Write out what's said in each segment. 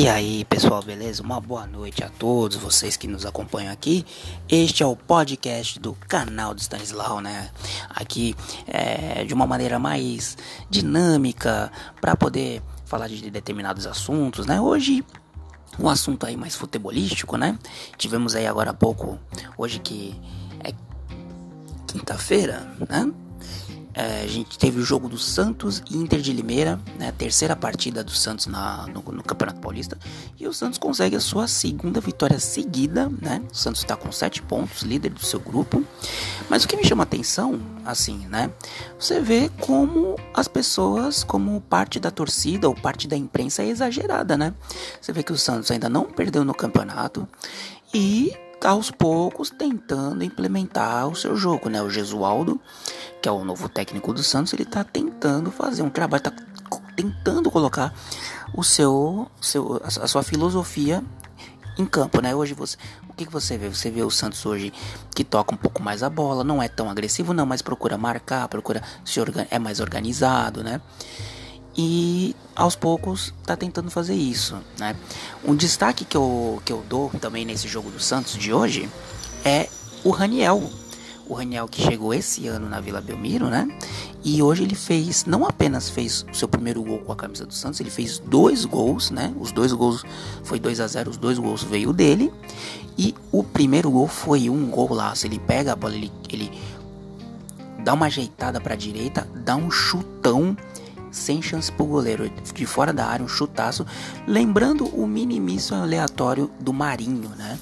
E aí, pessoal, beleza? Uma boa noite a todos vocês que nos acompanham aqui. Este é o podcast do canal do Stanislau, né? Aqui é, de uma maneira mais dinâmica para poder falar de determinados assuntos, né? Hoje um assunto aí mais futebolístico, né? Tivemos aí agora há pouco, hoje que é quinta-feira, né? É, a gente teve o jogo do Santos e Inter de Limeira, né, a terceira partida do Santos na, no, no, Campeonato Paulista, e o Santos consegue a sua segunda vitória seguida, né? O Santos está com sete pontos, líder do seu grupo. Mas o que me chama atenção, assim, né? Você vê como as pessoas, como parte da torcida ou parte da imprensa é exagerada, né? Você vê que o Santos ainda não perdeu no campeonato e aos poucos tentando implementar o seu jogo, né? O Gesualdo, que é o novo técnico do Santos, ele tá tentando fazer um trabalho, tá tentando colocar o seu, seu a sua filosofia em campo, né? Hoje você, o que, que você vê? Você vê o Santos hoje que toca um pouco mais a bola, não é tão agressivo não, mas procura marcar, procura se organ é mais organizado, né? E aos poucos está tentando fazer isso, né? Um destaque que eu, que eu dou também nesse jogo do Santos de hoje é o Raniel. O Raniel que chegou esse ano na Vila Belmiro, né? E hoje ele fez, não apenas fez o seu primeiro gol com a camisa do Santos, ele fez dois gols, né? Os dois gols foi 2 a 0 os dois gols veio dele. E o primeiro gol foi um golaço. Ele pega a bola, ele, ele dá uma ajeitada para a direita, dá um chutão sem chance pro goleiro, de fora da área, um chutaço, lembrando o minimício aleatório do Marinho, né?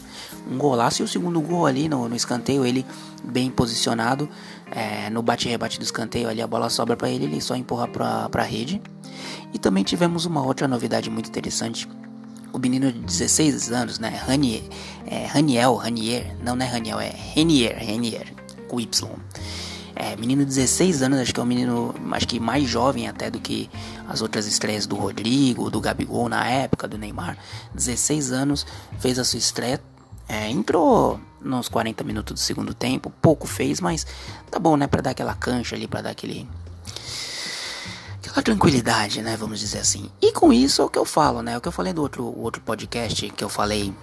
Um golaço e o segundo gol ali no, no escanteio, ele bem posicionado, é, no bate-rebate do escanteio ali, a bola sobra para ele, ele só empurra pra, pra rede. E também tivemos uma outra novidade muito interessante. O menino de 16 anos, né? Ranier, é, Raniel, Ranier, não, é Raniel, é Renier, Renier, com Y. É, menino de 16 anos, acho que é um menino acho que mais jovem até do que as outras estreias do Rodrigo, do Gabigol na época, do Neymar. 16 anos, fez a sua estreia. É, entrou nos 40 minutos do segundo tempo, pouco fez, mas tá bom, né? Pra dar aquela cancha ali, pra dar aquele. Aquela tranquilidade, né? Vamos dizer assim. E com isso é o que eu falo, né? É o que eu falei do outro, outro podcast que eu falei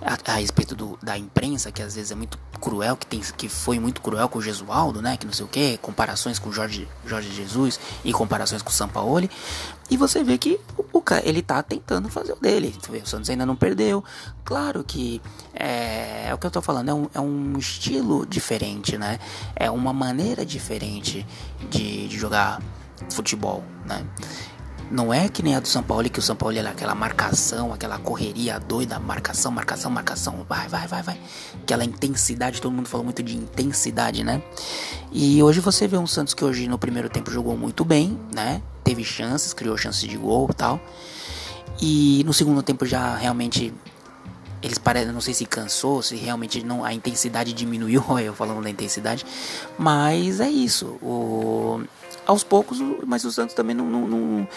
a, a respeito do, da imprensa, que às vezes é muito cruel, que, tem, que foi muito cruel com o Gesualdo, né? Que não sei o que, comparações com Jorge, Jorge Jesus e comparações com o Sampaoli. E você vê que o cara, ele tá tentando fazer o dele. O Santos ainda não perdeu. Claro que é, é o que eu tô falando, é um, é um estilo diferente, né? É uma maneira diferente de, de jogar futebol, né? Não é que nem a do São Paulo, que o São Paulo é aquela marcação, aquela correria doida, marcação, marcação, marcação, vai, vai, vai, vai. Aquela intensidade, todo mundo falou muito de intensidade, né? E hoje você vê um Santos que hoje no primeiro tempo jogou muito bem, né? Teve chances, criou chances de gol e tal. E no segundo tempo já realmente eles parecem, não sei se cansou, se realmente não a intensidade diminuiu, eu falando da intensidade, mas é isso. O aos poucos, mas o Santos também não, não, não,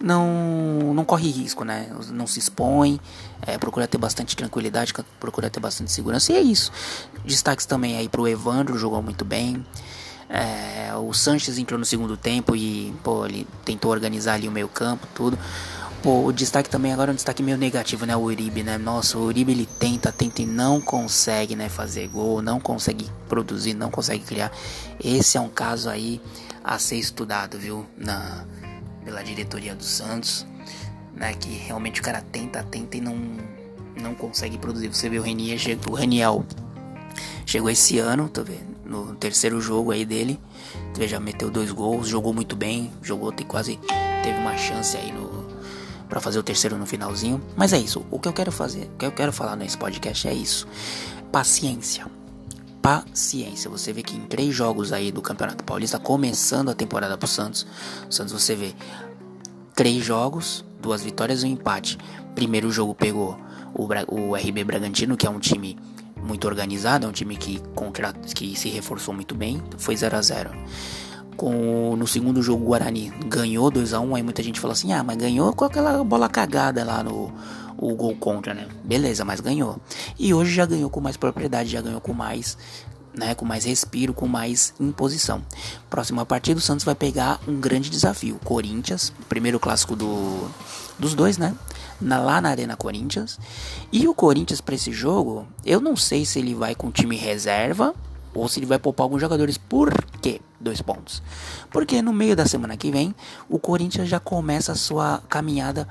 não, não corre risco, né? Não se expõe, é, procura ter bastante tranquilidade, procura ter bastante segurança, e é isso. Destaques também aí pro Evandro, jogou muito bem. É, o Sanches entrou no segundo tempo e pô, ele tentou organizar ali o meio campo, tudo. Pô, o destaque também agora é um destaque meio negativo, né? O Uribe, né? Nossa, o Uribe ele tenta, tenta e não consegue, né? Fazer gol, não consegue produzir, não consegue criar. Esse é um caso aí a ser estudado, viu? Na, pela diretoria do Santos, né? Que realmente o cara tenta, tenta e não, não consegue produzir. Você vê o Renier, o Reniel chegou esse ano, tá vendo? No terceiro jogo aí dele, tu já meteu dois gols, jogou muito bem, jogou, tem quase teve uma chance aí no para fazer o terceiro no finalzinho. Mas é isso. O que eu quero fazer, o que eu quero falar nesse podcast é isso. Paciência paciência. Você vê que em três jogos aí do Campeonato Paulista, começando a temporada pro Santos, o Santos você vê três jogos, duas vitórias e um empate. Primeiro jogo pegou o, o RB Bragantino, que é um time muito organizado, é um time que, que se reforçou muito bem, foi 0 a 0 com no segundo jogo o Guarani ganhou 2 a 1 aí muita gente falou assim: "Ah, mas ganhou com aquela bola cagada lá no o gol contra, né? Beleza, mas ganhou. E hoje já ganhou com mais propriedade, já ganhou com mais, né, com mais respiro, com mais imposição. Próxima partida o Santos vai pegar um grande desafio, Corinthians, primeiro clássico do dos dois, né? na, lá na Arena Corinthians. E o Corinthians para esse jogo, eu não sei se ele vai com time reserva ou se ele vai poupar alguns jogadores. Por quê? Dois pontos. Porque no meio da semana que vem, o Corinthians já começa a sua caminhada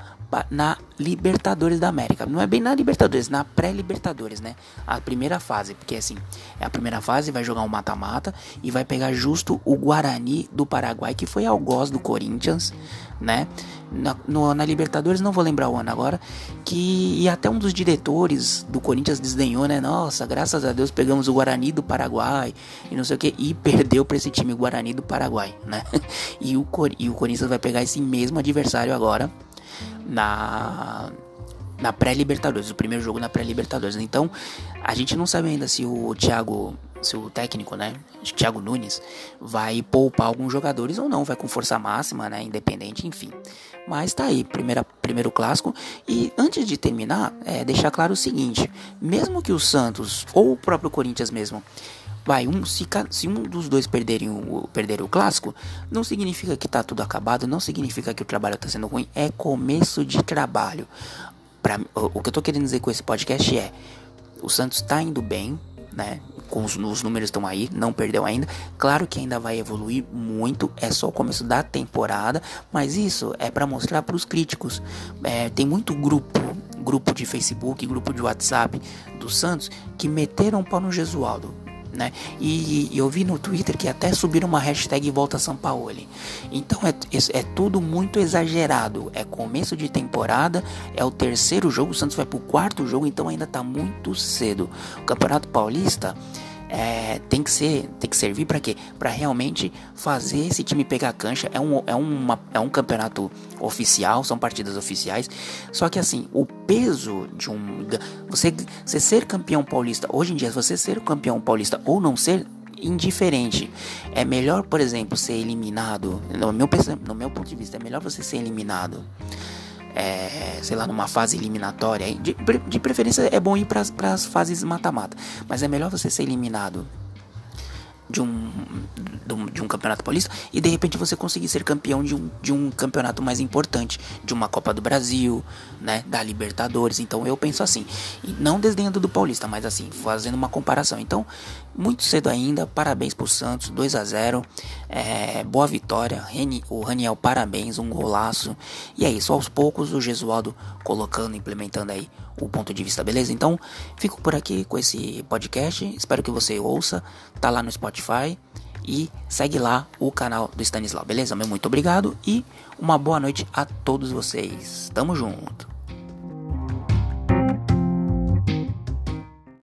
na Libertadores da América. Não é bem na Libertadores, na pré-Libertadores, né? A primeira fase, porque assim, é a primeira fase, vai jogar um mata-mata e vai pegar justo o Guarani do Paraguai, que foi algoz do Corinthians, né? Na, no, na Libertadores, não vou lembrar o ano agora, que e até um dos diretores do Corinthians desdenhou, né? Nossa, graças a Deus pegamos o Guarani do Paraguai e não sei o que, e perdeu para esse time Guarani do Paraguai, né? E o, e o Corinthians vai pegar esse mesmo adversário agora na na pré-Libertadores, o primeiro jogo na pré-Libertadores. Então, a gente não sabe ainda se o Thiago, se o técnico, né, Thiago Nunes, vai poupar alguns jogadores ou não, vai com força máxima, né, independente, enfim. Mas tá aí, primeira, primeiro clássico. E antes de terminar, é deixar claro o seguinte: mesmo que o Santos ou o próprio Corinthians mesmo Vai, um, se, se um dos dois perderem o, perder o clássico, não significa que tá tudo acabado, não significa que o trabalho tá sendo ruim, é começo de trabalho. Pra, o, que eu tô querendo dizer com esse podcast é: o Santos tá indo bem, né? Com os, os números estão aí, não perdeu ainda. Claro que ainda vai evoluir muito, é só o começo da temporada, mas isso é para mostrar para os críticos. É, tem muito grupo, grupo de Facebook, grupo de WhatsApp do Santos que meteram o pau no Gesualdo né? E, e, eu vi no Twitter que até subiram uma hashtag Volta São Paulo. Então é, é, é, tudo muito exagerado. É começo de temporada, é o terceiro jogo, o Santos vai pro quarto jogo, então ainda tá muito cedo. O Campeonato Paulista é, tem que ser, tem que servir para quê? Para realmente fazer esse time pegar cancha. É um, é, uma, é um campeonato oficial, são partidas oficiais. Só que assim, o peso de um você, você ser campeão paulista hoje em dia, você ser campeão paulista ou não ser indiferente. É melhor, por exemplo, ser eliminado. No meu, no meu ponto de vista, é melhor você ser eliminado é, sei lá, numa fase eliminatória. De, de preferência é bom ir para as fases mata-mata, mas é melhor você ser eliminado de um, de um campeonato paulista e de repente você conseguir ser campeão de um, de um campeonato mais importante, de uma Copa do Brasil, né, da Libertadores. Então eu penso assim, não desdenhando do Paulista, mas assim, fazendo uma comparação. Então, muito cedo ainda, parabéns pro Santos, 2 a 0 é, boa vitória, Reni, o Raniel, parabéns, um golaço. E é isso, aos poucos o Gesualdo colocando, implementando aí o ponto de vista, beleza? Então, fico por aqui com esse podcast. Espero que você ouça. Tá lá no Spotify. E segue lá o canal do Stanislau, beleza? Meu muito obrigado e uma boa noite a todos vocês. Tamo junto.